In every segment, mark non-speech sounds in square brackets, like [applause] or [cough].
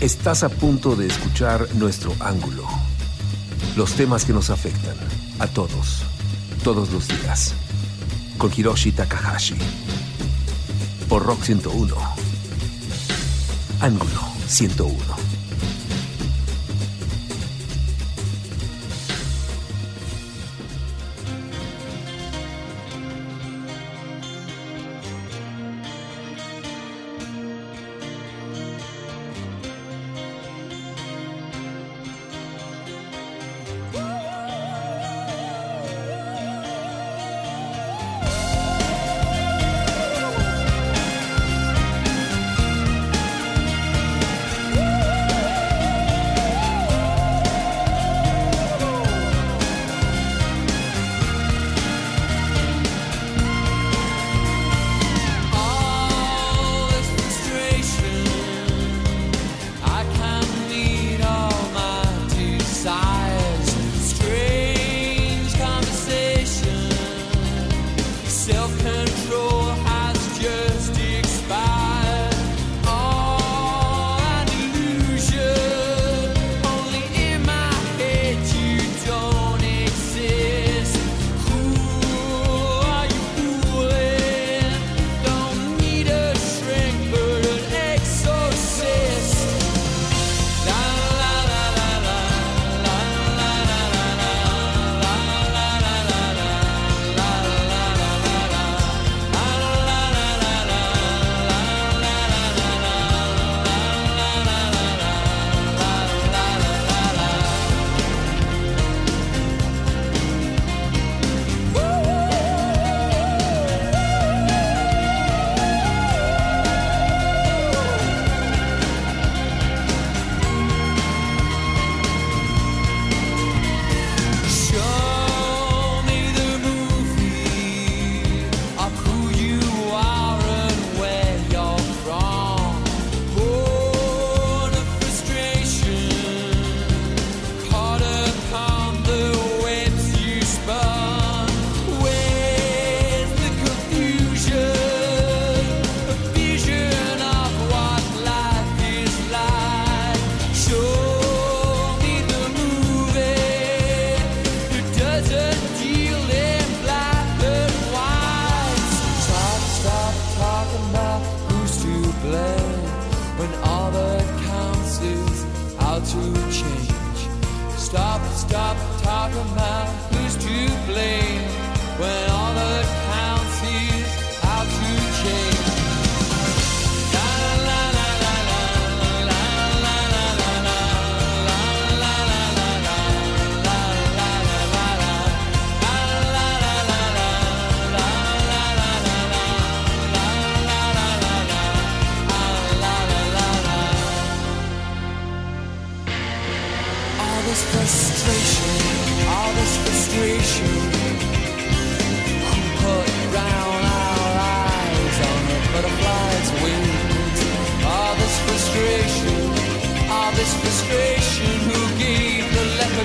Estás a punto de escuchar nuestro ángulo. Los temas que nos afectan a todos, todos los días. Con Hiroshi Takahashi. Por Rock 101. Ángulo 101.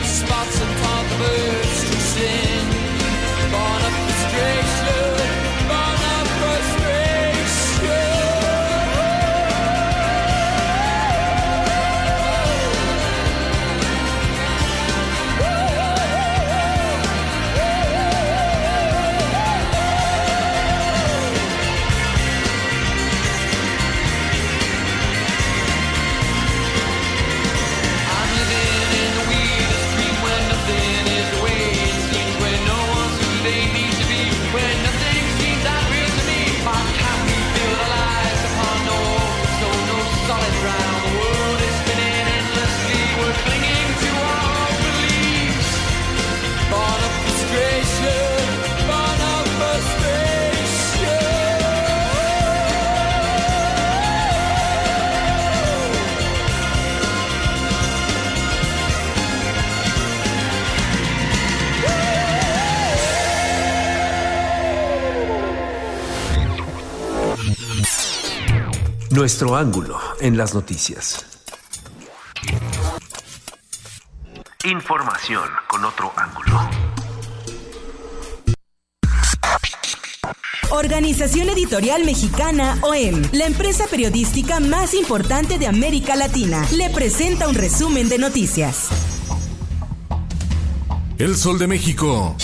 spots Nuestro ángulo en las noticias. Información con otro ángulo. Organización Editorial Mexicana OEM, la empresa periodística más importante de América Latina, le presenta un resumen de noticias. El Sol de México.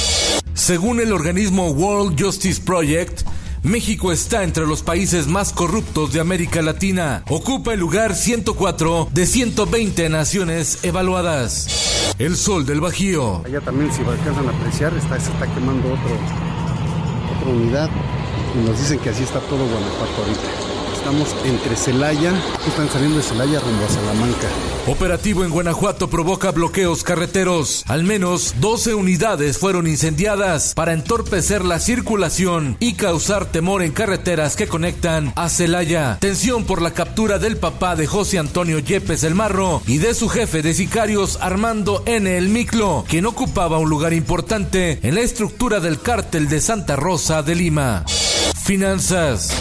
Según el organismo World Justice Project, México está entre los países más corruptos de América Latina. Ocupa el lugar 104 de 120 naciones evaluadas. El Sol del Bajío. Allá también, si alcanzan a apreciar, está, se está quemando otro, otra unidad. Y nos dicen que así está todo Guanajuato ahorita. Estamos entre Celaya, están saliendo de Celaya rumbo a Salamanca. Operativo en Guanajuato provoca bloqueos carreteros. Al menos 12 unidades fueron incendiadas para entorpecer la circulación y causar temor en carreteras que conectan a Celaya. Tensión por la captura del papá de José Antonio Yepes el Marro y de su jefe de sicarios Armando N. el Miclo, quien ocupaba un lugar importante en la estructura del cártel de Santa Rosa de Lima. Finanzas.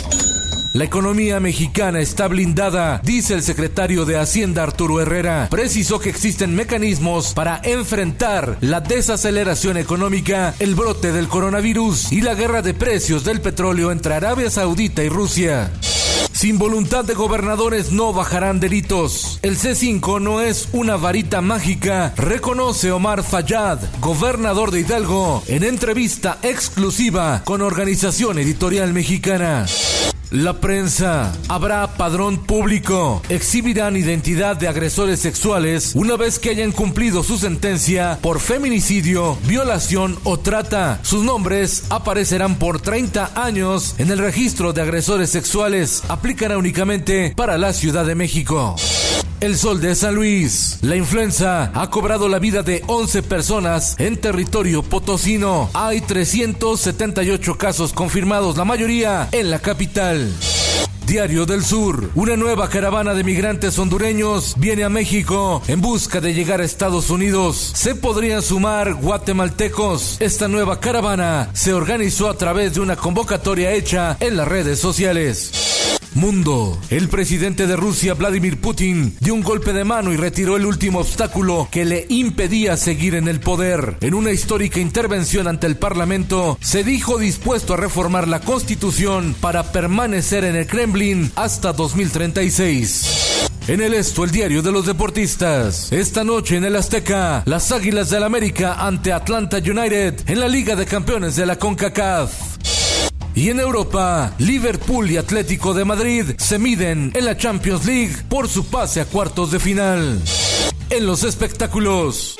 La economía mexicana está blindada, dice el secretario de Hacienda Arturo Herrera. Precisó que existen mecanismos para enfrentar la desaceleración económica, el brote del coronavirus y la guerra de precios del petróleo entre Arabia Saudita y Rusia. Sin voluntad de gobernadores no bajarán delitos. El C5 no es una varita mágica, reconoce Omar Fayad, gobernador de Hidalgo, en entrevista exclusiva con Organización Editorial Mexicana. La prensa. Habrá padrón público. Exhibirán identidad de agresores sexuales una vez que hayan cumplido su sentencia por feminicidio, violación o trata. Sus nombres aparecerán por 30 años en el registro de agresores sexuales. Aplicará únicamente para la Ciudad de México. El sol de San Luis. La influenza ha cobrado la vida de 11 personas en territorio potosino. Hay 378 casos confirmados, la mayoría en la capital. Diario del Sur. Una nueva caravana de migrantes hondureños viene a México en busca de llegar a Estados Unidos. Se podrían sumar guatemaltecos. Esta nueva caravana se organizó a través de una convocatoria hecha en las redes sociales. Mundo. El presidente de Rusia, Vladimir Putin, dio un golpe de mano y retiró el último obstáculo que le impedía seguir en el poder. En una histórica intervención ante el Parlamento, se dijo dispuesto a reformar la Constitución para permanecer en el Kremlin hasta 2036. En el esto, el diario de los deportistas. Esta noche en el Azteca, las Águilas del América ante Atlanta United en la Liga de Campeones de la CONCACAF. Y en Europa, Liverpool y Atlético de Madrid se miden en la Champions League por su pase a cuartos de final. En los espectáculos.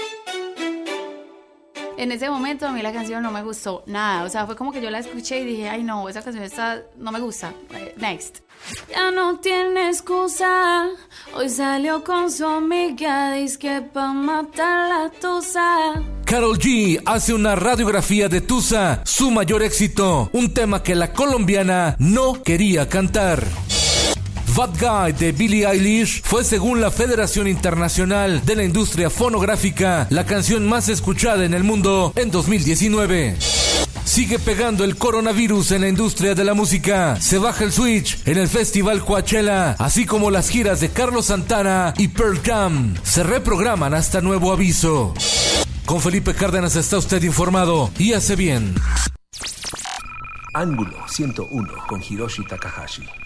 En ese momento a mí la canción no me gustó nada, o sea, fue como que yo la escuché y dije, ay no, esa canción está, no me gusta. Eh, next. Ya no tiene excusa, hoy salió con su amiga, dice que pa' matar la tusa. Carol G hace una radiografía de Tusa, su mayor éxito, un tema que la colombiana no quería cantar. Bad Guy de Billie Eilish fue según la Federación Internacional de la Industria Fonográfica la canción más escuchada en el mundo en 2019. Sigue pegando el coronavirus en la industria de la música. Se baja el switch en el Festival Coachella, así como las giras de Carlos Santana y Pearl Jam. Se reprograman hasta nuevo aviso. Con Felipe Cárdenas está usted informado y hace bien. Ángulo 101 con Hiroshi Takahashi.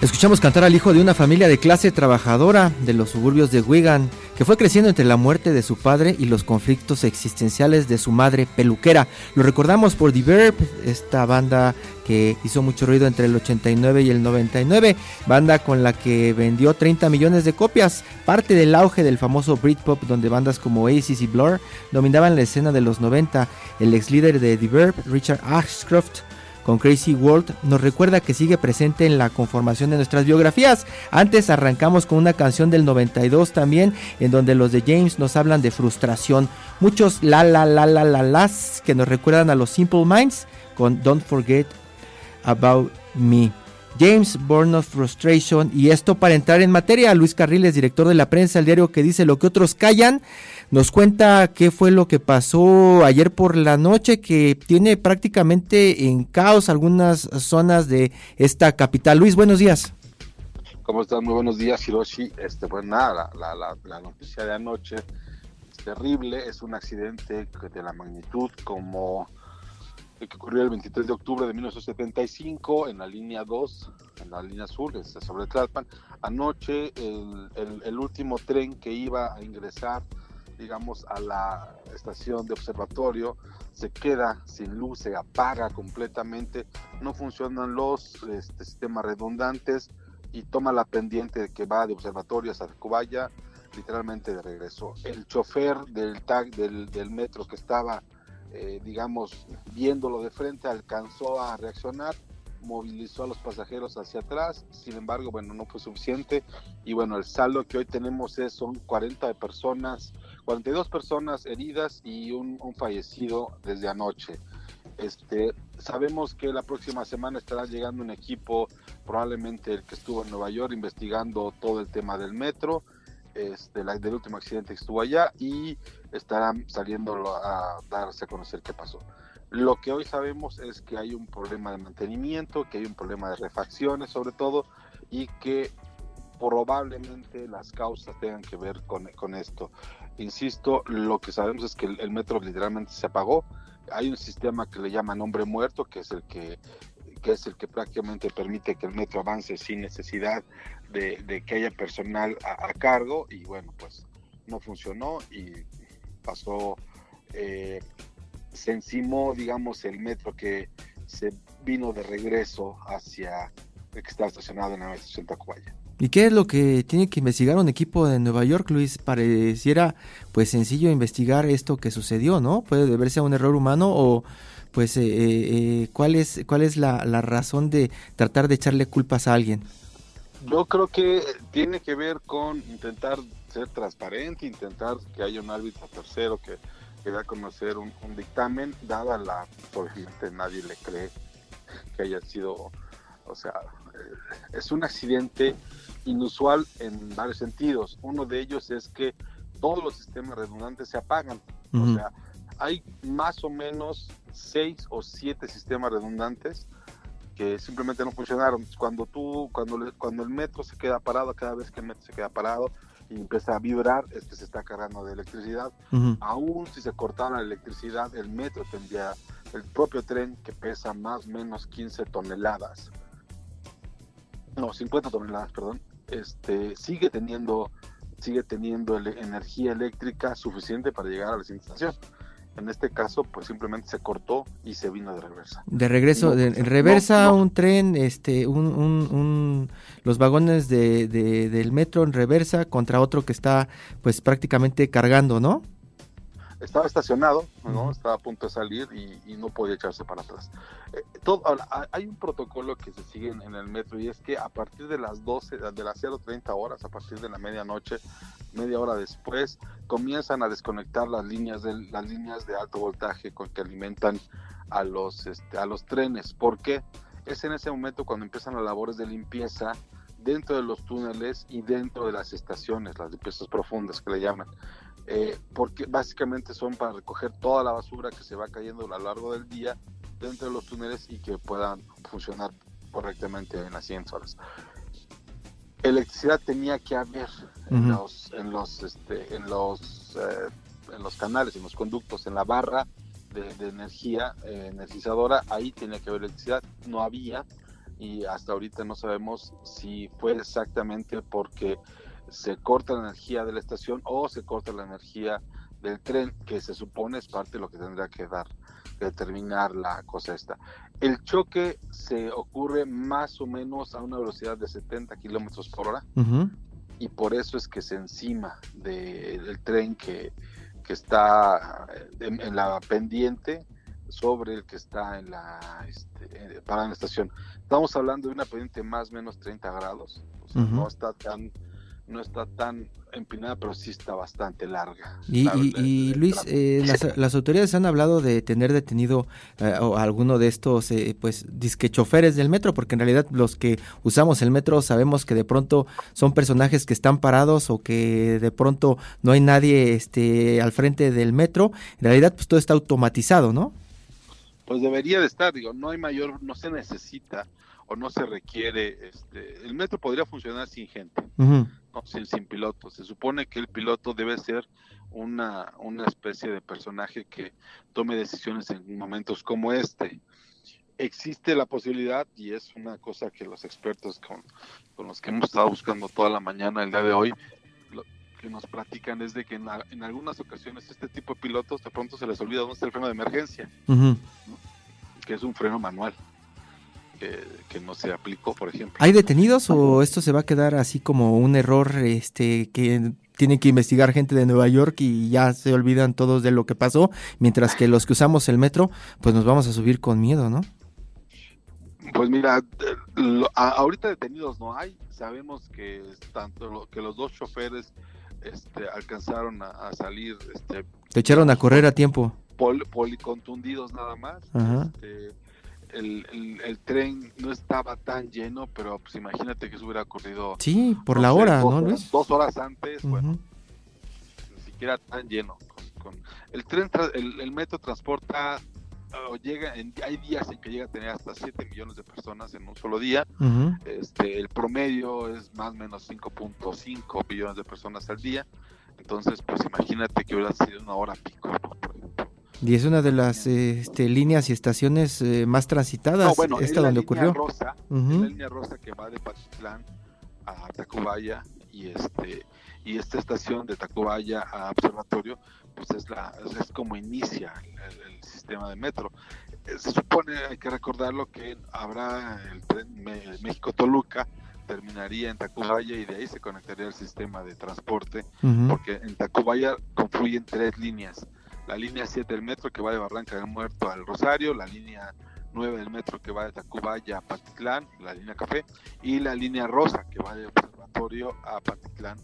Escuchamos cantar al hijo de una familia de clase trabajadora de los suburbios de Wigan, que fue creciendo entre la muerte de su padre y los conflictos existenciales de su madre peluquera. Lo recordamos por The Verb, esta banda que hizo mucho ruido entre el 89 y el 99, banda con la que vendió 30 millones de copias, parte del auge del famoso Britpop donde bandas como Oasis y Blur dominaban la escena de los 90. El ex líder de The Verb, Richard Ashcroft, con Crazy World nos recuerda que sigue presente en la conformación de nuestras biografías. Antes arrancamos con una canción del 92 también, en donde los de James nos hablan de frustración. Muchos la la la la la las que nos recuerdan a los Simple Minds con Don't Forget About Me. James Born of Frustration. Y esto para entrar en materia, Luis Carriles, director de la prensa, el diario que dice lo que otros callan, nos cuenta qué fue lo que pasó ayer por la noche, que tiene prácticamente en caos algunas zonas de esta capital. Luis, buenos días. ¿Cómo están? Muy buenos días, Hiroshi. Este, pues nada, la, noticia de anoche es terrible, es un accidente de la magnitud como que ocurrió el 23 de octubre de 1975 en la línea 2, en la línea sur, sobre Tlalpan. Anoche el, el, el, último tren que iba a ingresar, digamos, a la estación de observatorio se queda sin luz, se apaga completamente, no funcionan los este, sistemas redundantes y toma la pendiente que va de observatorio hasta Cubaya, literalmente de regreso. El chofer del tag del, del metro que estaba eh, digamos, viéndolo de frente, alcanzó a reaccionar, movilizó a los pasajeros hacia atrás, sin embargo, bueno, no fue suficiente y bueno, el saldo que hoy tenemos es, son 40 personas, 42 personas heridas y un, un fallecido desde anoche. Este, sabemos que la próxima semana estará llegando un equipo, probablemente el que estuvo en Nueva York investigando todo el tema del metro, este, la, del último accidente que estuvo allá y estarán saliendo a darse a conocer qué pasó. Lo que hoy sabemos es que hay un problema de mantenimiento, que hay un problema de refacciones sobre todo y que probablemente las causas tengan que ver con, con esto. Insisto, lo que sabemos es que el, el, metro literalmente se apagó. Hay un sistema que le llaman hombre muerto, que es el que que es el que prácticamente permite que el metro avance sin necesidad de, que haya personal a, cargo y bueno, pues no funcionó y pasó, eh, se encimó, digamos, el metro que se vino de regreso hacia el que está estacionado en la estación Tacubaya. ¿Y qué es lo que tiene que investigar un equipo de Nueva York, Luis? Pareciera pues sencillo investigar esto que sucedió, ¿no? Puede deberse a un error humano o pues eh, eh, ¿cuál es, cuál es la, razón de tratar de echarle culpas a alguien? Yo creo que tiene que ver con intentar ser transparente, intentar que haya un árbitro tercero que, que dé a conocer un, un, dictamen, dada la, obviamente nadie le cree que haya sido, o sea, eh, es un accidente inusual en varios sentidos. Uno de ellos es que todos los sistemas redundantes se apagan, uh -huh. o sea, hay más o menos seis o siete sistemas redundantes que simplemente no funcionaron. Cuando tú, cuando, cuando el metro se queda parado, cada vez que el metro se queda parado y empieza a vibrar, es que se está cargando de electricidad. Uh -huh. Aún si se cortara la electricidad, el metro tendría el propio tren que pesa más o menos 15 toneladas. No, 50 toneladas, perdón. Este, sigue teniendo sigue teniendo energía eléctrica suficiente para llegar a la estación en este caso pues simplemente se cortó y se vino de reversa. De regreso, no, de, en reversa no, no. un tren, este, un, un, un los vagones de, de, del metro en reversa contra otro que está pues prácticamente cargando, ¿no? Estaba estacionado, ¿no? Uh -huh. Estaba a punto de salir y, y no podía echarse para atrás. Eh, todo, hay un protocolo que se sigue en, en, el metro y es que a partir de las 12, de las 0.30 horas, a partir de la medianoche, media hora después, comienzan a desconectar las líneas de, las líneas de alto voltaje con que alimentan a los, este, a los trenes. ¿Por qué? Es en ese momento cuando empiezan las labores de limpieza dentro de los túneles y dentro de las estaciones, las limpiezas profundas que le llaman. Eh, porque básicamente son para recoger toda la basura que se va cayendo a lo largo del día dentro de los túneles y que puedan funcionar correctamente en las siguientes horas. Electricidad tenía que haber uh -huh. en los, en los, este, en los, eh, en los canales, en los conductos, en la barra de, de energía eh, energizadora, ahí tenía que haber electricidad, no había, y hasta ahorita no sabemos si fue exactamente porque se corta la energía de la estación o se corta la energía del tren, que se supone es parte de lo que tendría que dar, determinar la cosa esta. El choque se ocurre más o menos a una velocidad de 70 kilómetros por hora y por eso es que se encima de- del tren que, que está en, en la pendiente sobre el que está en la este, eh, parada en la estación. Estamos hablando de una pendiente más o menos 30 grados, o sea, no está tan no está tan empinada, pero sí está bastante larga. Y, La- y- y, Luis, eh, las, las autoridades han hablado de tener detenido eh, o alguno de estos, eh, pues, disque choferes del metro, porque en realidad los que usamos el metro sabemos que de pronto son personajes que están parados o que de pronto no hay nadie este, al frente del metro. En realidad, pues todo está automatizado, ¿no? Pues debería de estar, digo, no hay mayor, no se necesita o no se requiere, este, el metro podría funcionar sin gente. ¿no? sin, sin piloto. Se supone que el piloto debe ser una, una especie de personaje que tome decisiones en momentos como este. Existe la posibilidad, y es una cosa que los expertos con, con los que hemos estado buscando toda la mañana, el día de hoy, lo que nos platican es de que en, a- en algunas ocasiones este tipo de pilotos de pronto se les olvida dónde está el freno de emergencia, que es un freno manual, que, que no se aplicó, por ejemplo. ¿Hay detenidos o esto se va a quedar así como un error este que tienen que investigar gente de Nueva York y ya se olvidan todos de lo que pasó, mientras que los que usamos el metro, pues nos vamos a subir con miedo, ¿no? Pues mira, lo- a- ahorita detenidos no hay. Sabemos que tanto lo- que los dos choferes este, alcanzaron a, a salir este, Te echaron a correr a tiempo. pol- policontundidos nada más. Ajá. Este, el, el- el tren no estaba tan lleno, pero pues imagínate que se hubiera ocurrido Sí, por no la sé, hora, dos ¿no, Luis? Dos horas antes, bueno, ni siquiera tan lleno. Con, con- el tren, el, el metro transporta, o llega, en- hay días en que llega a tener hasta 7 millones de personas en un solo día. Este, el promedio es más o menos 5.5 millones de personas al día. Entonces, pues imagínate que hubiera sido una hora pico, ¿no? Y es una de las este, líneas y estaciones eh, más transitadas, No, bueno, es esta la donde línea ocurrió. rosa, Ujú. es la línea rosa que va de Patitlán a Tacubaya y este y esta estación de Tacubaya a Observatorio, pues es la es como inicia el, el sistema de metro. Eh, Se supone, hay que recordarlo, que habrá el tren México-Toluca, terminaría en Tacubaya y de ahí se conectaría el sistema de transporte Ujú. porque en Tacubaya confluyen tres líneas. La línea 7 del metro que va de Barranca del Muerto al Rosario, la línea 9 del metro que va de Tacubaya a Patitlán, la línea café, y la línea rosa que va de Observatorio a Patitlán,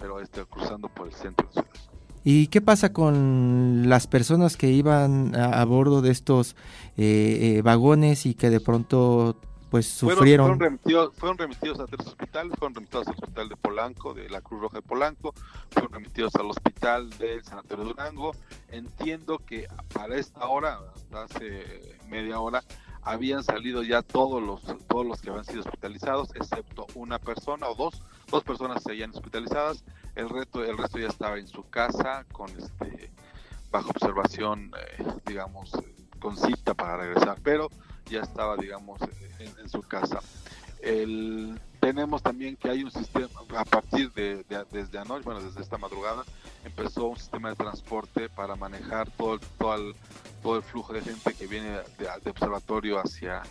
pero este, cruzando por el centro de la ciudad. ¿Y qué pasa con las personas que iban a, bordo de estos eh, eh, vagones y que de pronto pues Fueron, sufrieron? fueron remitidos, fueron remitidos a tres hospitales, fueron remitidos al hospital de Polanco, de la Cruz Roja de Polanco, fueron remitidos al hospital del Sanatorio Durango. Entiendo que para esta hora, hasta hace media hora, habían salido ya todos los todos los que habían sido hospitalizados, excepto una persona o dos, dos personas se habían hospitalizadas. El resto, el resto ya estaba en su casa con este bajo observación, eh, digamos, eh, con cita para regresar, pero ya estaba, digamos, en, en su casa. El, tenemos también que hay un sistema, a partir de, de- desde anoche, bueno, desde esta madrugada, empezó un sistema de transporte para manejar todo el, todo el, todo el flujo de gente que viene de, de observatorio hacia,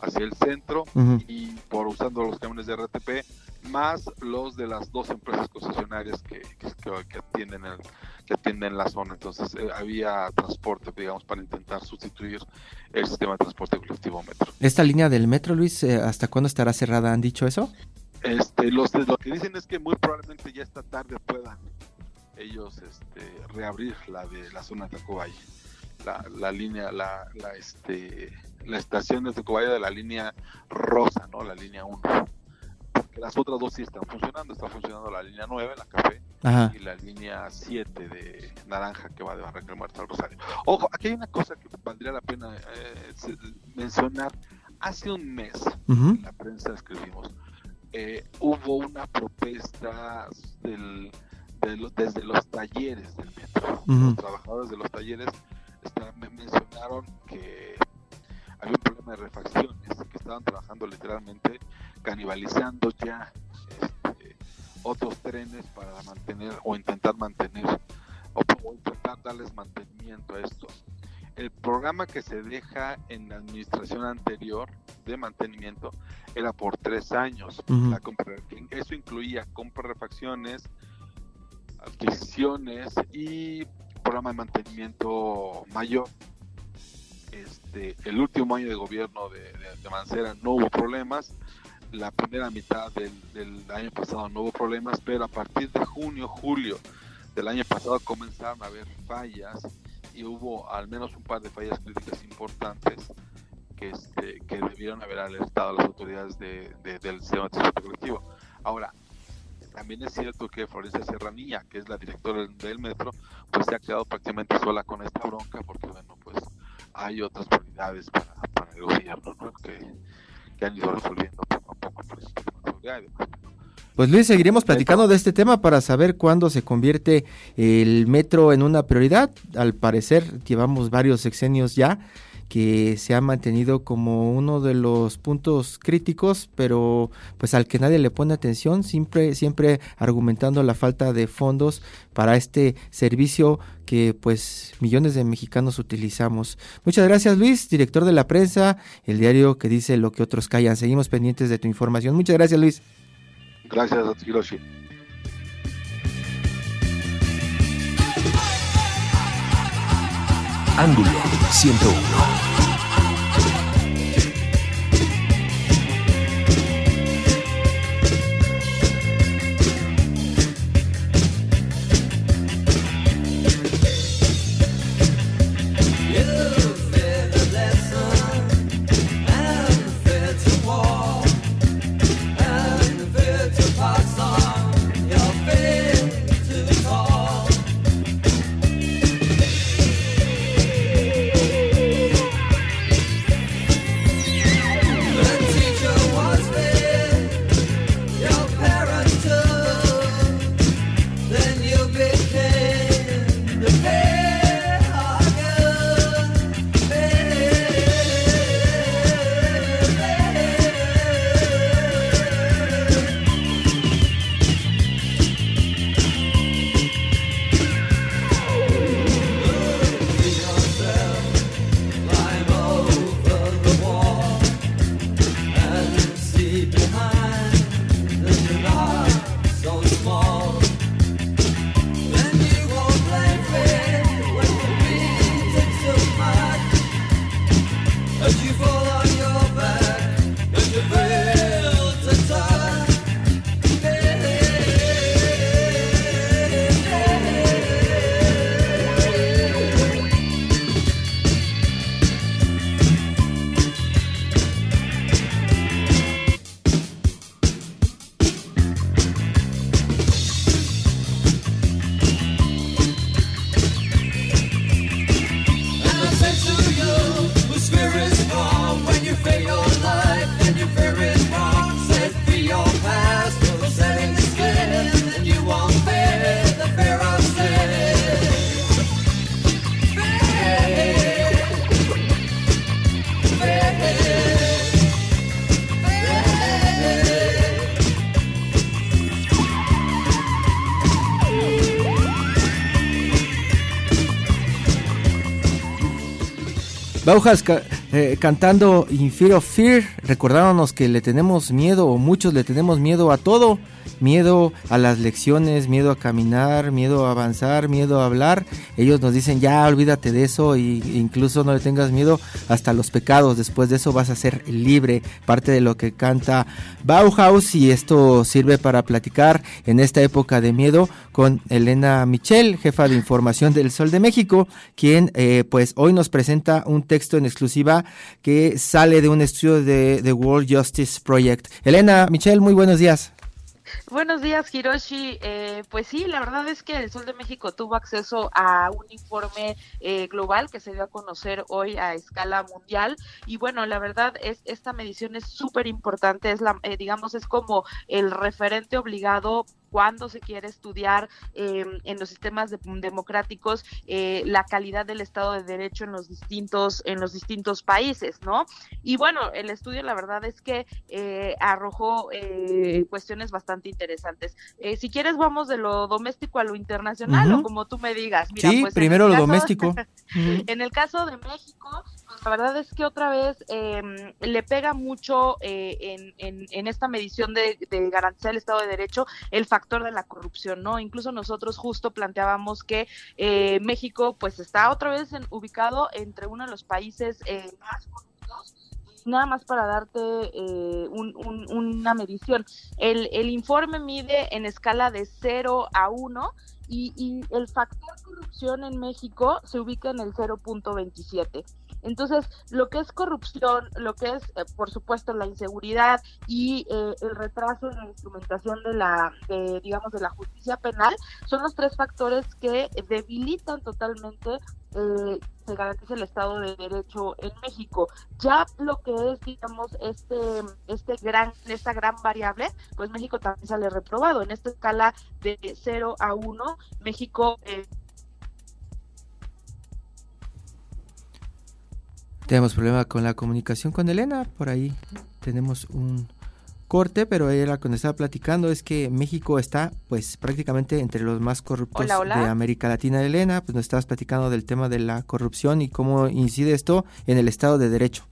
hacia el centro y por usando los camiones de RTP, más los de las dos empresas concesionarias que, que, atienden el, que atienden la zona. Entonces eh, había transporte, digamos, para intentar sustituir el sistema de transporte colectivo metro. Esta línea del metro, Luis, eh, ¿hasta cuándo estará cerrada? ¿Han dicho eso? Este, los, lo que dicen es que muy probablemente ya esta tarde puedan ellos este, reabrir la de la zona de Tacubaya. La, la línea, la, la, este, la estación de Tacubaya de la línea rosa, ¿no? La línea 1. Porque las otras dos sí están funcionando. Está funcionando la línea 9, la café, Ajá. y la línea 7 de naranja que va de Barranca del Muerto al Rosario. Ojo, aquí hay una cosa que valdría la pena eh, mencionar. Hace un mes, en la prensa escribimos, eh, hubo una protesta del, de lo- desde los talleres del metro. Los trabajadores de los talleres está- me mencionaron que había un problema de refacciones que estaban trabajando literalmente canibalizando ya este, otros trenes para mantener o intentar mantener o, o intentar darles mantenimiento a esto. El programa que se deja en la administración anterior de mantenimiento era por tres años. Ujú. La compra- eso incluía compra de refacciones, adquisiciones y programa de mantenimiento mayor. Este, el último año de gobierno de, de- de Mancera no hubo problemas. La primera mitad del, año pasado no hubo problemas, pero a partir de junio, julio del año pasado comenzaron a haber fallas y hubo al menos un par de fallas críticas importantes que, este, que debieron haber alertado a las autoridades de, de- del sistema de colectivo. Ahora, también es cierto que Florencia Serranía, que es la directora del- metro, pues se ha quedado prácticamente sola con esta bronca porque, bueno, pues hay otras prioridades para, el gobierno, ¿no? Que, que han ido resolviendo Pues Luis, seguiremos platicando de este tema para saber cuándo se convierte el metro en una prioridad. Al parecer llevamos varios sexenios ya que se ha mantenido como uno de los puntos críticos, pero pues al que nadie le pone atención, siempre siempre argumentando la falta de fondos para este servicio que pues millones de mexicanos utilizamos. Muchas gracias Luis, director de la prensa, el diario que dice lo que otros callan. Seguimos pendientes de tu información. Muchas gracias Luis. Gracias, Hiroshi. Ángulo 101. Eh, cantando In Fear of Fear, recordándonos que le tenemos miedo, o muchos le tenemos miedo a todo, miedo a las lecciones, miedo a caminar, miedo a avanzar, miedo a hablar. Ellos nos dicen, ya olvídate de eso e incluso no le tengas miedo hasta los pecados, después de eso vas a ser libre, parte de lo que canta Bauhaus y esto sirve para platicar en esta época de miedo con Elena Michel, jefa de información del Sol de México, quien eh, pues hoy nos presenta un texto en exclusiva que sale de un estudio de The World Justice Project. Elena Michel, muy buenos días. Buenos días, Hiroshi. Eh, pues sí, la verdad es que el Sol de México tuvo acceso a un informe eh, global que se dio a conocer hoy a escala mundial. Y bueno, la verdad es esta medición es súper importante. Es la, eh, digamos, es como el referente obligado cuando se quiere estudiar eh, en los sistemas de- democráticos eh, la calidad del Estado de Derecho en los distintos en los distintos países, ¿no? Y bueno, el estudio la verdad es que eh, arrojó eh, cuestiones bastante interesantes. Eh, si quieres vamos de lo doméstico a lo internacional o como tú me digas. Mira, Sí, pues, primero lo caso- doméstico. [laughs] En el caso de México, la verdad es que otra vez eh, le pega mucho eh, en, esta medición de, garantizar el Estado de Derecho el factor de la corrupción, ¿no? Incluso nosotros justo planteábamos que eh, México pues está otra vez en- ubicado entre uno de los países eh, más corruptos. Nada más para darte eh, un- una medición. El, el informe mide en escala de 0 a 1 y, y el factor corrupción en México se ubica en el 0.27. Entonces, lo que es corrupción, lo que es, eh, por supuesto, la inseguridad y eh, el retraso en la instrumentación de la, de, digamos, de la justicia penal, son los tres factores que debilitan totalmente eh, se garantice el Estado de Derecho en México. Ya lo que es, digamos, este, este gran, esta gran variable, pues México también sale reprobado. En esta escala de 0 a 1, México eh, Tenemos problema con la comunicación con Elena, por ahí tenemos un corte, pero ella cuando estaba platicando es que México está pues prácticamente entre los más corruptos Hola, hola. de América Latina. Elena, pues nos estabas platicando del tema de la corrupción y cómo incide esto en el Estado de Derecho.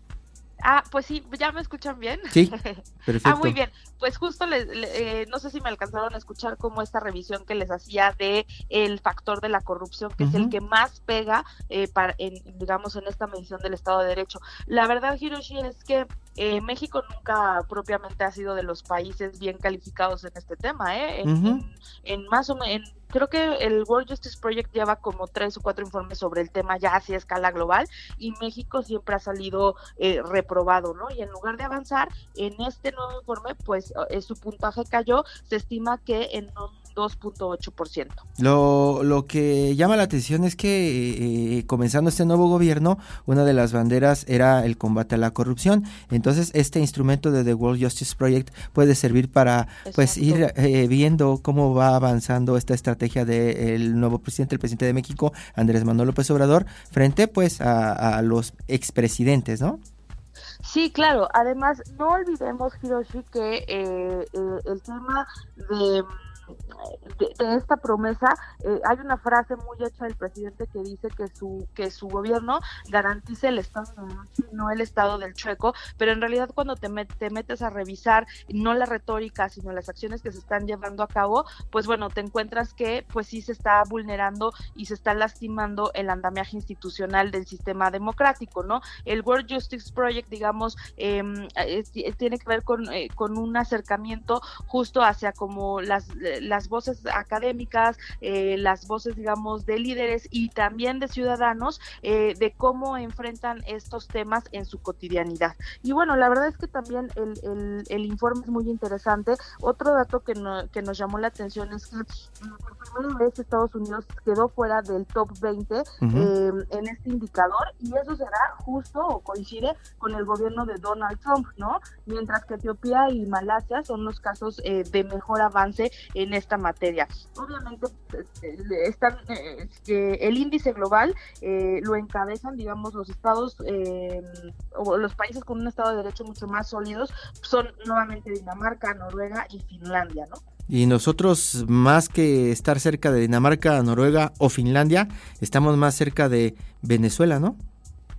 Ah, pues sí, ¿ya me escuchan bien? Sí, perfecto. [laughs] Ah, muy bien. Pues justo les, le- eh, no sé si me alcanzaron a escuchar como esta revisión que les hacía de el factor de la corrupción, que es el que más pega, eh, para, en, digamos, en esta medición del Estado de Derecho. La verdad, Hiroshi, es que eh, México nunca propiamente ha sido de los países bien calificados en este tema, ¿eh? En, en- en más o menos, creo que el World Justice Project lleva como tres o cuatro informes sobre el tema ya así a escala global y México siempre ha salido eh, reprobado, ¿no? Y en lugar de avanzar en este nuevo informe, pues eh, su puntaje cayó, se estima que en un 2.8%. Lo, lo que llama la atención es que eh, comenzando este nuevo gobierno, una de las banderas era el combate a la corrupción. Entonces, este instrumento de The World Justice Project puede servir para pues ir eh, viendo cómo va avanzando esta estrategia del nuevo presidente, el presidente de México, Andrés Manuel López Obrador, frente pues a, a los expresidentes, ¿no? Sí, claro. Además, no olvidemos, Hiroshi, que eh, eh, el tema de, de, esta promesa, eh, hay una frase muy hecha del presidente que dice que su que su gobierno garantice el Estado de Derecho no el Estado del chueco, pero en realidad cuando te, met- te metes a revisar no la retórica, sino las acciones que se están llevando a cabo, pues bueno, te encuentras que pues sí se está vulnerando y se está lastimando el andamiaje institucional del sistema democrático, ¿no? El World Justice Project, digamos, eh, es- es- tiene que ver con, eh, con un acercamiento justo hacia como las, las voces académicas, eh, las voces, digamos, de líderes y también de ciudadanos, eh, de cómo enfrentan estos temas en su cotidianidad. Y bueno, la verdad es que también el, el, el informe es muy interesante. Otro dato que, no- que nos llamó la atención es que por primera vez Estados Unidos quedó fuera del top 20 Ujú. eh, en este indicador y eso será justo o coincide con el gobierno de Donald Trump, ¿no? Mientras que Etiopía y Malasia son los casos eh, de mejor avance en esta materia. Obviamente eh, están, eh, el índice global eh, lo encabezan, digamos, los estados eh, o los países con un estado de derecho mucho más sólidos son nuevamente Dinamarca, Noruega y Finlandia, ¿no? Y nosotros, más que estar cerca de Dinamarca, Noruega o Finlandia, estamos más cerca de Venezuela, ¿no?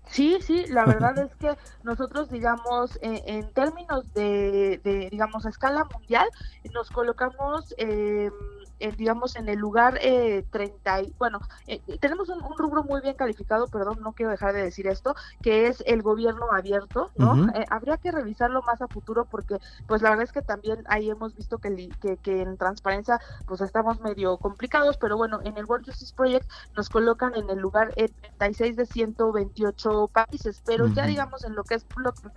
Sí, sí, la [laughs] verdad es que nosotros, digamos, eh, en términos de, de, digamos, a escala mundial, nos colocamos, eh, en, digamos, en el lugar eh, 30, y, bueno, eh, tenemos un, un rubro muy bien calificado, perdón, no quiero dejar de decir esto, que es el gobierno abierto, ¿no? Eh, habría que revisarlo más a futuro porque, pues, la verdad es que también ahí hemos visto que, li- que, que en transparencia, pues, estamos medio complicados, pero bueno, en el World Justice Project nos colocan en el lugar eh, 36 de 128 países, pero ya digamos en lo que es lo que,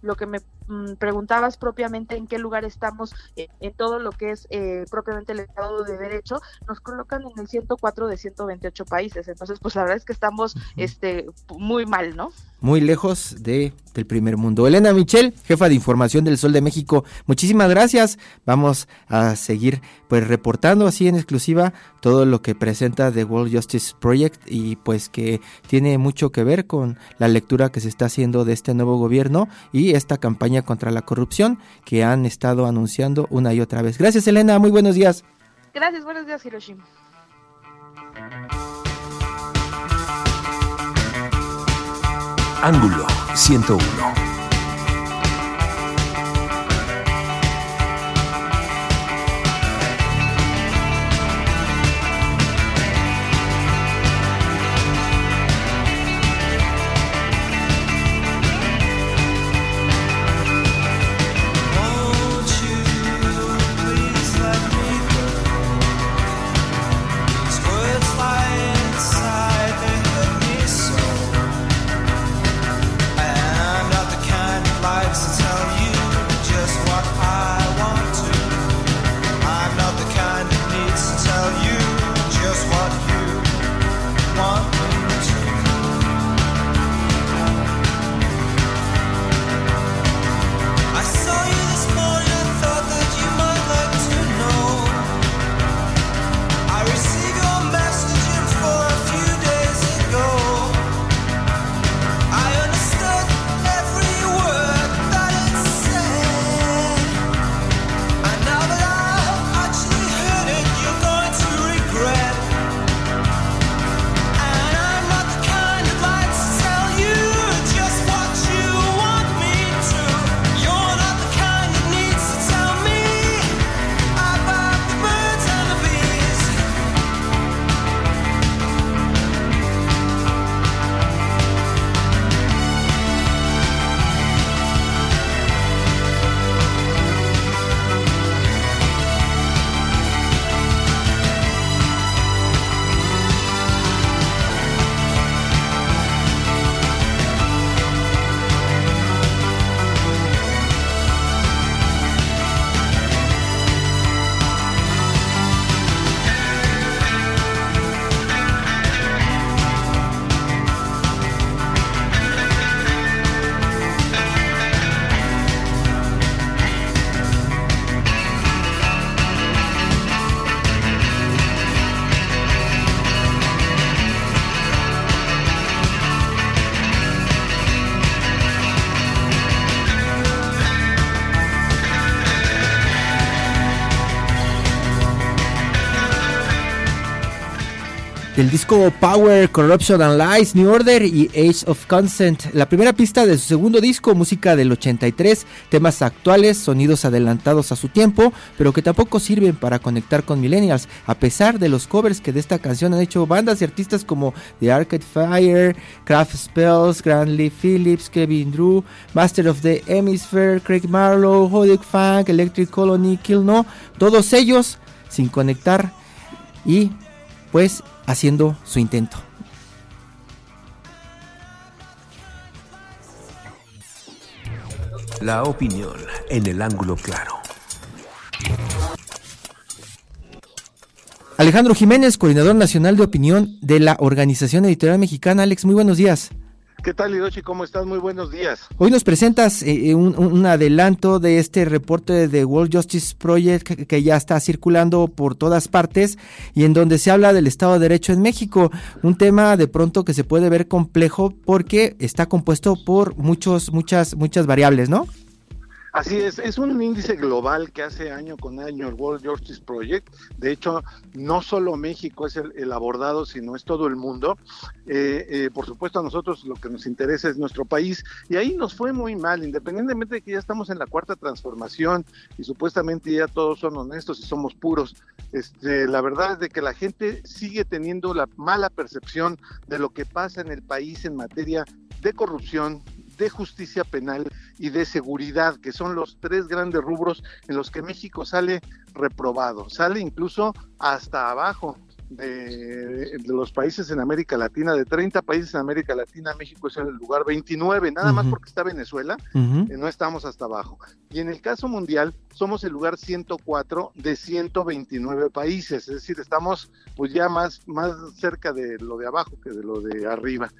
lo que me mm, preguntabas propiamente en qué lugar estamos eh, en todo lo que es eh, propiamente el Estado de Derecho, nos colocan en el 104 de 128 países, entonces pues la verdad es que estamos este muy mal, ¿no? muy lejos de, del primer mundo. Elena Michel, jefa de información del Sol de México, muchísimas gracias. Vamos a seguir pues reportando así en exclusiva todo lo que presenta The World Justice Project y pues que tiene mucho que ver con la lectura que se está haciendo de este nuevo gobierno y esta campaña contra la corrupción que han estado anunciando una y otra vez. Gracias Elena, muy buenos días. Gracias, buenos días, Hiroshima. Ángulo 101. Disco Power, Corruption and Lies, New Order y Age of Consent. La primera pista de su segundo disco, música del 83, temas actuales, sonidos adelantados a su tiempo, pero que tampoco sirven para conectar con millennials, a pesar de los covers que de esta canción han hecho bandas y artistas como The Arcade Fire, Craft Spells, Grant Lee Phillips, Kevin Drew, Master of the Hemisphere, Craig Marlowe, Hodic Funk, Electric Colony, Kill No, todos ellos sin conectar y pues haciendo su intento. La opinión en el ángulo claro. Alejandro Jiménez, coordinador nacional de opinión de la Organización Editorial Mexicana. Alex, muy buenos días. ¿Qué tal, Hiroshi? ¿Cómo estás? Muy buenos días. Hoy nos presentas eh, un, un adelanto de este reporte de World Justice Project que, que ya está circulando por todas partes y en donde se habla del Estado de Derecho en México. Un tema de pronto que se puede ver complejo porque está compuesto por muchos, muchas, muchas variables, ¿no? Así es, es un índice global que hace año con año el World Justice Project. De hecho, no solo México es el, abordado, sino es todo el mundo. Eh, eh, por supuesto, a nosotros lo que nos interesa es nuestro país y ahí nos fue muy mal, independientemente de que ya estamos en la cuarta transformación y supuestamente ya todos son honestos y somos puros. Este, la verdad es de que la gente sigue teniendo la mala percepción de lo que pasa en el país en materia de corrupción, de justicia penal y de seguridad, que son los tres grandes rubros en los que México sale reprobado, sale incluso hasta abajo de, de los países en América Latina, de 30 países en América Latina, México es el lugar 29, nada más porque está Venezuela, eh, no estamos hasta abajo. Y en el caso mundial, somos el lugar 104 de 129 países, es decir, estamos pues ya más, más cerca de lo de abajo que de lo de arriba.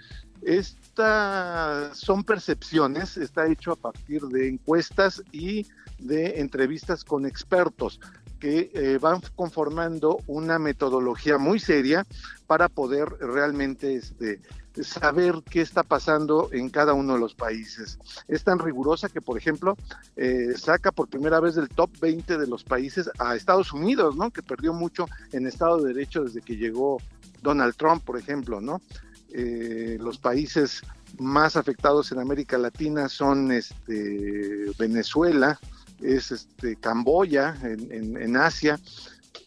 Estas son percepciones, está hecho a partir de encuestas y de entrevistas con expertos que eh, van conformando una metodología muy seria para poder realmente este, saber qué está pasando en cada uno de los países. Es tan rigurosa que, por ejemplo, eh, saca por primera vez del top 20 de los países a Estados Unidos, ¿no? Que perdió mucho en Estado de Derecho desde que llegó Donald Trump, por ejemplo, ¿no? Eh, los países más afectados en América Latina son este, Venezuela, es este, Camboya en, en- en Asia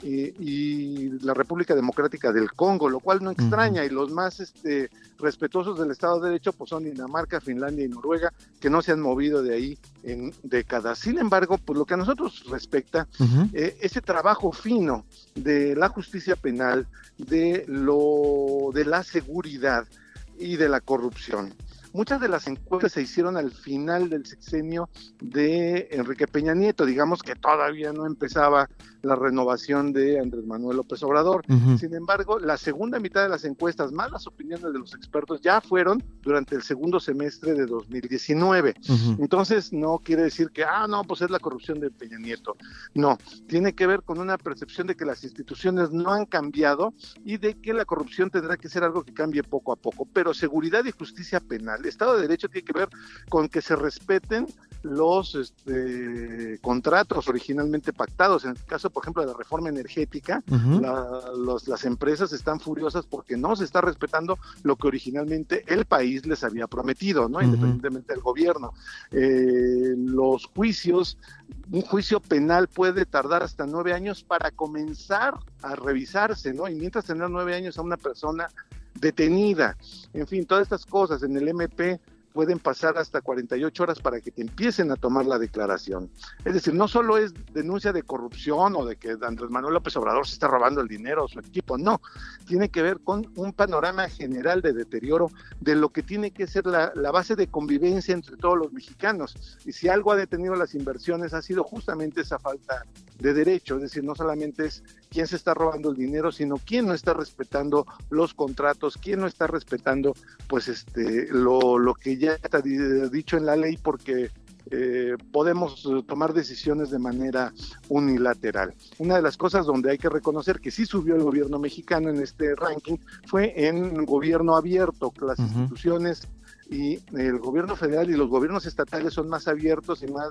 y, y la República Democrática del Congo, lo cual no extraña, y los más este, respetuosos del Estado de Derecho pues son Dinamarca, Finlandia y Noruega, que no se han movido de ahí en décadas. Sin embargo, pues lo que a nosotros respecta, eh, ese trabajo fino de la justicia penal, de lo de la seguridad y de la corrupción. Muchas de las encuestas se hicieron al final del sexenio de Enrique Peña Nieto, digamos que todavía no empezaba la renovación de Andrés Manuel López Obrador. Sin embargo, la segunda mitad de las encuestas, más las opiniones de los expertos, ya fueron durante el segundo semestre de 2019. Ujú. Entonces, no quiere decir que, ah, no, pues es la corrupción de Peña Nieto. No, tiene que ver con una percepción de que las instituciones no han cambiado y de que la corrupción tendrá que ser algo que cambie poco a poco. Pero seguridad y justicia penal, Estado de Derecho tiene que ver con que se respeten los este, contratos originalmente pactados. En el caso, por ejemplo, de la reforma energética, Ujú. la- los- las empresas están furiosas porque no se está respetando lo que originalmente el país les había prometido, ¿no? Independientemente del gobierno. Eh, los juicios, un juicio penal puede tardar hasta nueve años para comenzar a revisarse, ¿no? Y mientras tener nueve años a una persona detenida, en fin, todas estas cosas en el MP pueden pasar hasta 48 horas para que te empiecen a tomar la declaración. Es decir, no solo es denuncia de corrupción o de que Andrés Manuel López Obrador se está robando el dinero o su equipo, no, tiene que ver con un panorama general de deterioro de lo que tiene que ser la, la base de convivencia entre todos los mexicanos. Y si algo ha detenido las inversiones ha sido justamente esa falta de derecho, es decir, no solamente es quién se está robando el dinero, sino quién no está respetando los contratos, quién no está respetando pues este lo, lo que ya está di- dicho en la ley porque eh, podemos tomar decisiones de manera unilateral. Una de las cosas donde hay que reconocer que sí subió el gobierno mexicano en este ranking fue en gobierno abierto, que las instituciones y el gobierno federal y los gobiernos estatales son más abiertos y más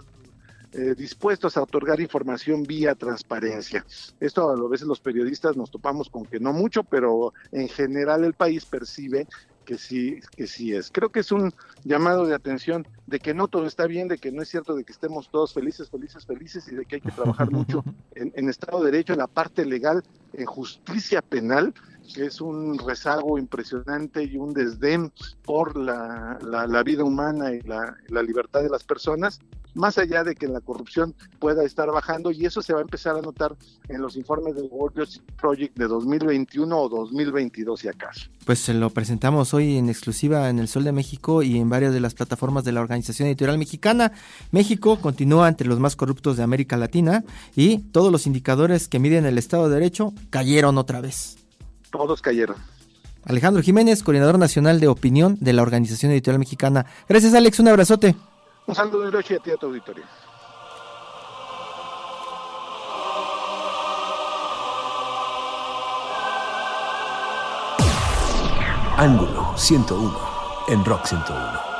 eh, dispuestos a otorgar información vía transparencia. Esto a veces los periodistas nos topamos con que no mucho, pero en general el país percibe que sí, que sí es. Creo que es un llamado de atención de que no todo está bien, de que no es cierto de que estemos todos felices, felices, felices y de que hay que trabajar mucho [laughs] en, en Estado de Derecho, en la parte legal, en justicia penal, que es un rezago impresionante y un desdén por la, la- la vida humana y la, la libertad de las personas, más allá de que la corrupción pueda estar bajando y eso se va a empezar a notar en los informes del World Justice Project de 2021 o 2022 si acaso. Pues se lo presentamos hoy en exclusiva en El Sol de México y en varias de las plataformas de la Organización Editorial Mexicana. México continúa entre los más corruptos de América Latina y todos los indicadores que miden el Estado de Derecho cayeron otra vez. Todos cayeron. Alejandro Jiménez, coordinador nacional de opinión de la Organización Editorial Mexicana. Gracias Alex, un abrazote. Un saludo Hiroshi, a ti a tu auditorio. Ángulo 101 en Rock 101.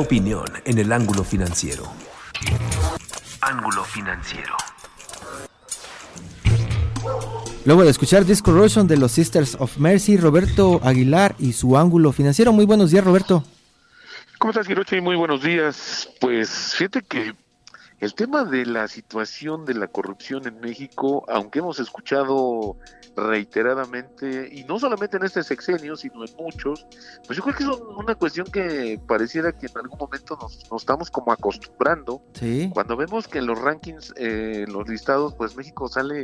Opinión en el ángulo financiero. Ángulo financiero. Luego de escuchar Disco Corrosion de los Sisters of Mercy, Roberto Aguilar y su ángulo financiero. Muy buenos días, Roberto. ¿Cómo estás, Hirochi? Muy buenos días. Pues fíjate que el tema de la situación de la corrupción en México, aunque hemos escuchado reiteradamente, y no solamente en este sexenio, sino en muchos, pues yo creo que es una cuestión que pareciera que en algún momento nos, nos estamos como acostumbrando. Sí. Cuando vemos que en los rankings, eh, en los listados, pues México sale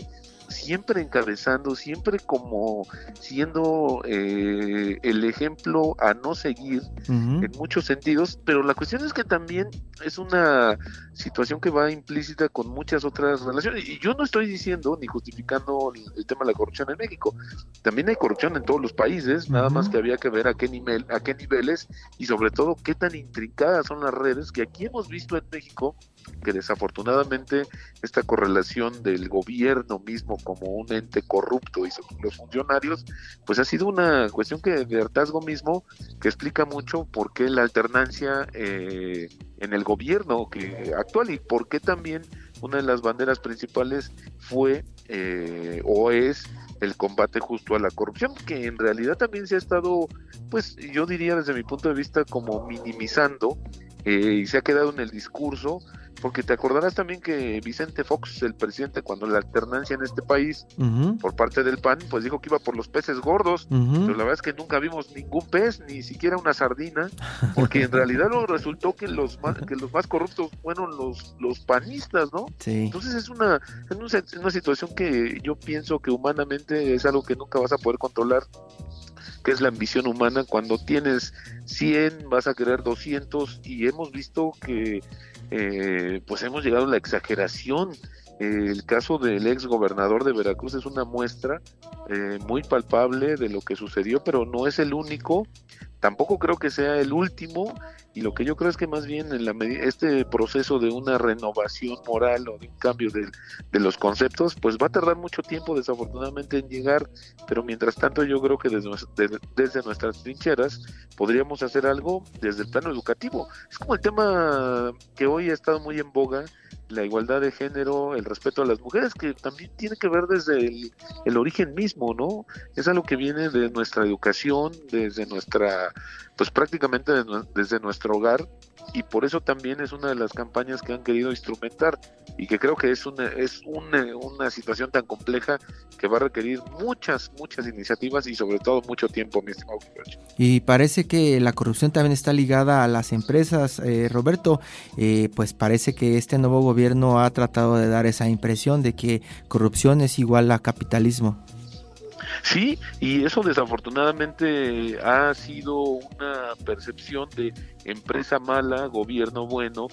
siempre encabezando, siempre como siendo eh, el ejemplo a no seguir en muchos sentidos, pero la cuestión es que también es una situación que va implícita con muchas otras relaciones. Y yo no estoy diciendo ni justificando el, el tema de la corrupción en México. También hay corrupción en todos los países, nada más que había que ver a qué nivel, a qué niveles y sobre todo qué tan intrincadas son las redes que aquí hemos visto en México que desafortunadamente esta correlación del gobierno mismo como un ente corrupto y los funcionarios, pues ha sido una cuestión que de hartazgo mismo que explica mucho por qué la alternancia eh, en el gobierno que actual y por qué también una de las banderas principales fue eh, o es el combate justo a la corrupción, que en realidad también se ha estado, pues yo diría desde mi punto de vista como minimizando eh, y se ha quedado en el discurso, porque te acordarás también que Vicente Fox, el presidente, cuando la alternancia en este país por parte del PAN, pues dijo que iba por los peces gordos, pero la verdad es que nunca vimos ningún pez, ni siquiera una sardina, porque en realidad resultó que los más, que los más corruptos fueron los, los panistas, ¿no? Sí. Entonces es una, es un- es una situación que yo pienso que humanamente es algo que nunca vas a poder controlar, que es la ambición humana. Cuando tienes 100 vas a querer 200 y hemos visto que eh, pues hemos llegado a la exageración. Eh, el caso del ex gobernador de Veracruz es una muestra eh, muy palpable de lo que sucedió, pero no es el único. Tampoco creo que sea el último y lo que yo creo es que más bien en la este proceso de una renovación moral o de un cambio de, los conceptos, pues va a tardar mucho tiempo desafortunadamente en llegar, pero mientras tanto yo creo que desde- desde nuestras trincheras podríamos hacer algo desde el plano educativo. Es como el tema que hoy ha estado muy en boga, la igualdad de género, el respeto a las mujeres, que también tiene que ver desde el, el origen mismo, ¿no? Es algo que viene de nuestra educación, desde nuestra, pues prácticamente desde nuestro hogar, y por eso también es una de las campañas que han querido instrumentar y que creo que es una, es una, una situación tan compleja que va a requerir muchas, muchas iniciativas y sobre todo mucho tiempo, mi estimado. Y parece que la corrupción también está ligada a las empresas, eh, Roberto. Eh, pues parece que este nuevo gobierno ha tratado de dar esa impresión de que corrupción es igual a capitalismo. Sí, y eso desafortunadamente ha sido una percepción de empresa mala, gobierno bueno,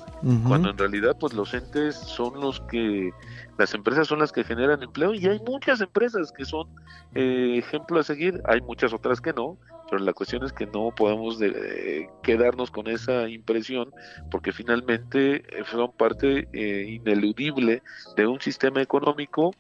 cuando en realidad pues los entes son los que las empresas son las que generan empleo y hay muchas empresas que son eh, ejemplo a seguir hay muchas otras que no pero la cuestión es que no podemos de- eh, quedarnos con esa impresión porque finalmente eh, son parte eh, ineludible de un sistema económico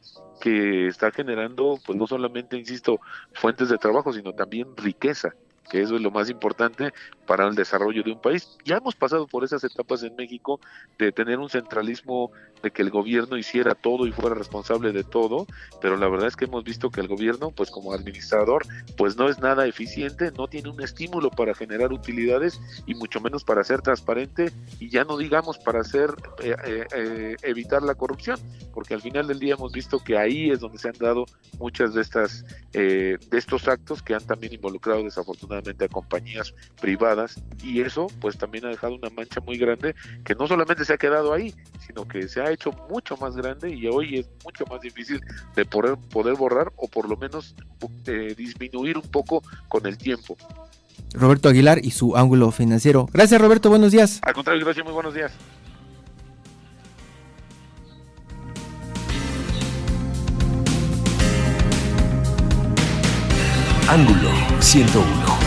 que está generando pues no solamente insisto fuentes de trabajo sino también riqueza que eso es lo más importante para el desarrollo de un país. Ya hemos pasado por esas etapas en México de tener un centralismo de que el gobierno hiciera todo y fuera responsable de todo, pero la verdad es que hemos visto que el gobierno, pues como administrador, pues no es nada eficiente, no tiene un estímulo para generar utilidades y mucho menos para ser transparente y ya no digamos para hacer eh, eh, eh, evitar la corrupción, porque al final del día hemos visto que ahí es donde se han dado muchas de estas eh, de estos actos que han también involucrado desafortunadamente a compañías privadas y eso pues también ha dejado una mancha muy grande que no solamente se ha quedado ahí sino que se ha hecho mucho más grande y hoy es mucho más difícil de poder poder borrar o por lo menos eh, disminuir un poco con el tiempo Roberto Aguilar y su ángulo financiero. Gracias Roberto, buenos días. al contrario gracias muy buenos días Ángulo 101.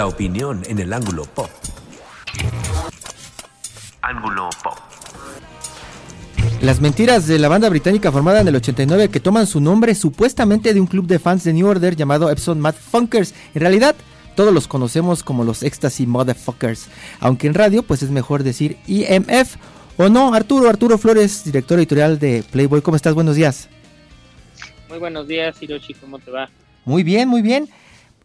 La opinión en el ángulo pop. Ángulo pop. Las mentiras de la banda británica formada en el 89 que toman su nombre supuestamente de un club de fans de New Order llamado Epson Mad Funkers. En realidad, todos los conocemos como los Ecstasy Motherfuckers. Aunque en radio, pues es mejor decir EMF. ¿O no? Arturo, Arturo Flores, director editorial de Playboy. ¿Cómo estás? Buenos días. Muy buenos días, Hiroshi. ¿Cómo te va? Muy bien, muy bien.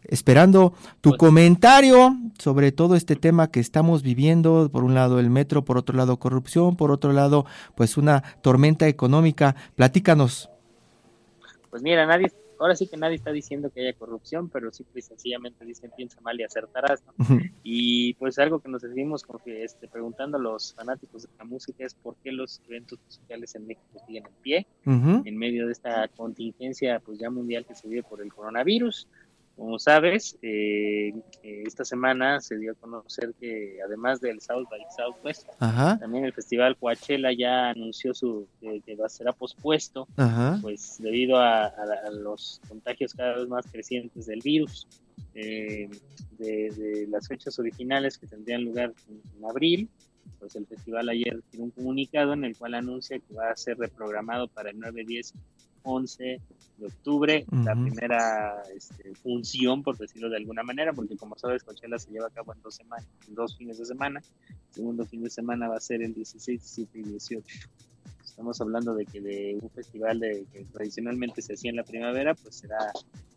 Esperando tu Pues- comentario sobre todo este tema que estamos viviendo. Por un lado el metro, por otro lado corrupción, por otro lado pues una tormenta económica. Platícanos. Pues mira, nadie, ahora sí que nadie está diciendo que haya corrupción, pero simple y sencillamente dicen piensa mal y acertarás, ¿no? Y pues algo que nos seguimos como que, este, preguntando a los fanáticos de la música es por qué los eventos musicales en México siguen en pie en medio de esta contingencia pues ya mundial que se vive por el coronavirus. Como sabes, eh, esta semana se dio a conocer que además del South by Southwest, Ajá. también el festival Coachella ya anunció su que, que va a ser pospuesto Ajá. pues debido a, a- a los contagios cada vez más crecientes del virus. Eh, de, de las fechas originales que tendrían lugar en, en abril, pues el festival ayer tiene un comunicado en el cual anuncia que va a ser reprogramado para el 9, 10, 11 de octubre, la primera este, función, por decirlo de alguna manera, porque como sabes, Coachella se lleva a cabo en dos, semanas, en dos fines de semana. El segundo fin de semana va a ser el 16, 17 y 18 estamos hablando de que de un festival de, que tradicionalmente se hacía en la primavera, pues será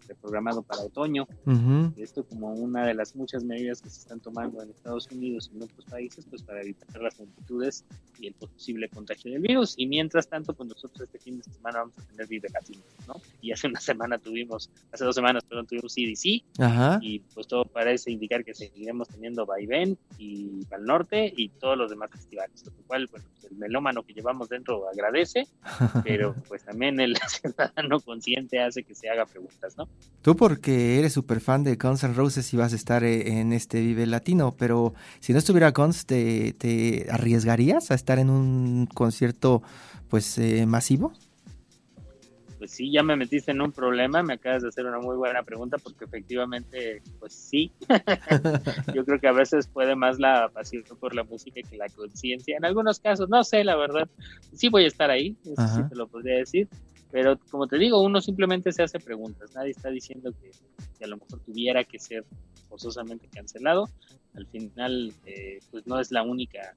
reprogramado para otoño. Ujú. Esto como una de las muchas medidas que se están tomando en Estados Unidos y en otros países, pues para evitar las multitudes y el posible contagio del virus. Y mientras tanto, pues nosotros este fin de semana vamos a tener Vive Latino, ¿no? Y hace una [laughs] semana tuvimos, hace dos semanas, perdón, tuvimos CDC, Ajá. y pues todo parece indicar que seguiremos teniendo Vaivén y Pal Norte y todos los demás festivales, lo cual bueno, el melómano que llevamos dentro agradece, [laughs] pero pues también el [laughs] ciudadano consciente hace que se haga preguntas, ¿no? Tú porque eres súper fan de Guns N' Roses y vas a estar eh, en este Vive Latino, pero si no estuviera Guns, ¿te, te arriesgarías a estar en un concierto pues eh, masivo? Pues sí, ya me metiste en un problema, me acabas de hacer una muy buena pregunta porque efectivamente, pues sí, [laughs] yo creo que a veces puede más la pasión por la música que la conciencia. En algunos casos, no sé, la verdad, sí voy a estar ahí, eso sí te lo podría decir, pero como te digo, uno simplemente se hace preguntas, nadie está diciendo que, que a lo mejor tuviera que ser forzosamente cancelado, al final, eh, pues no es la única,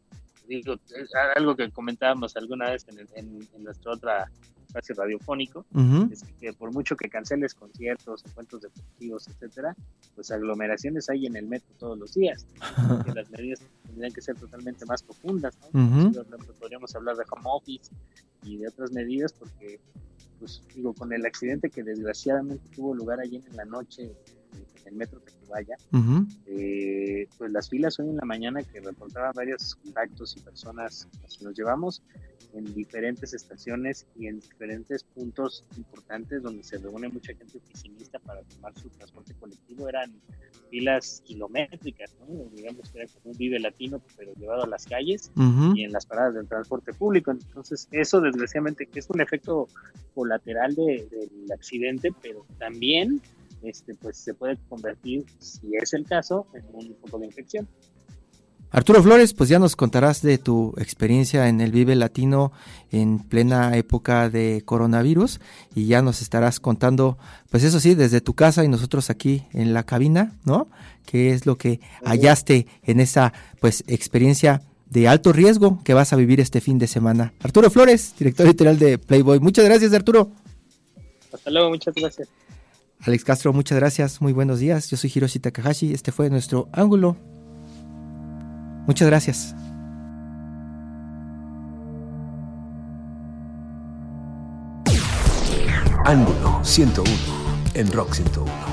digo, es algo que comentábamos alguna vez en, el- en, en nuestra otra espacio radiofónico, es que por mucho que canceles conciertos, encuentros deportivos, etcétera, pues aglomeraciones hay en el metro todos los días. [laughs] Que las medidas tendrían que ser totalmente más profundas, ¿no? Podríamos hablar de home office y de otras medidas porque, pues digo, con el accidente que desgraciadamente tuvo lugar ayer en la noche en el metro Tacubaya, Ujú. eh, pues las filas hoy en la mañana que reportaban varios contactos y personas que nos llevamos en diferentes estaciones y en diferentes puntos importantes donde se reúne mucha gente oficinista para tomar su transporte colectivo eran filas kilométricas, ¿no? digamos que era como un vive latino pero llevado a las calles y en las paradas del transporte público. Entonces, eso desgraciadamente que es un efecto colateral de- del accidente, pero también este, pues se puede convertir, si es el caso, en un foco de infección. Arturo Flores, pues ya nos contarás de tu experiencia en el Vive Latino en plena época de coronavirus y ya nos estarás contando, pues eso sí, desde tu casa y nosotros aquí en la cabina, ¿no? ¿Qué es lo que hallaste en esa pues experiencia de alto riesgo que vas a vivir este fin de semana? Arturo Flores, director editorial de Playboy. Muchas gracias, Arturo. Hasta luego, muchas gracias. Alex Castro, muchas gracias. Muy buenos días. Yo soy Hiroshi Takahashi. Este fue nuestro ángulo. Muchas gracias. Ángulo 101 en Rock 101.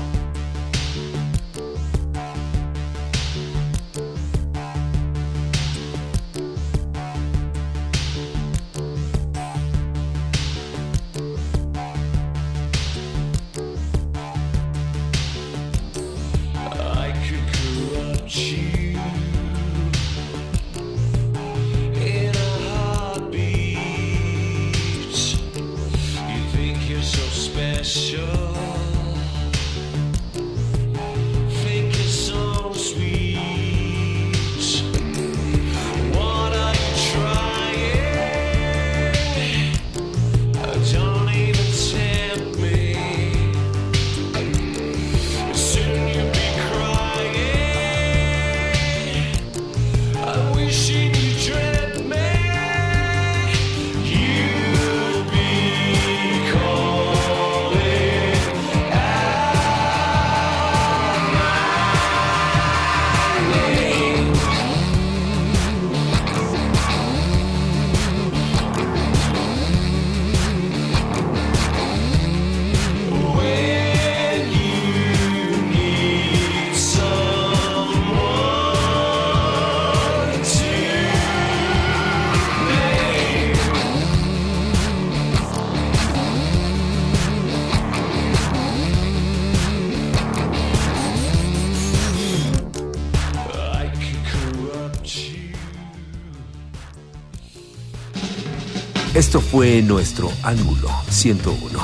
Esto fue nuestro Ángulo 101.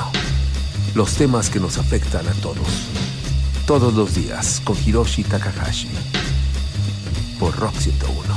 Los temas que nos afectan a todos. Todos los días con Hiroshi Takahashi. Por Rock 101.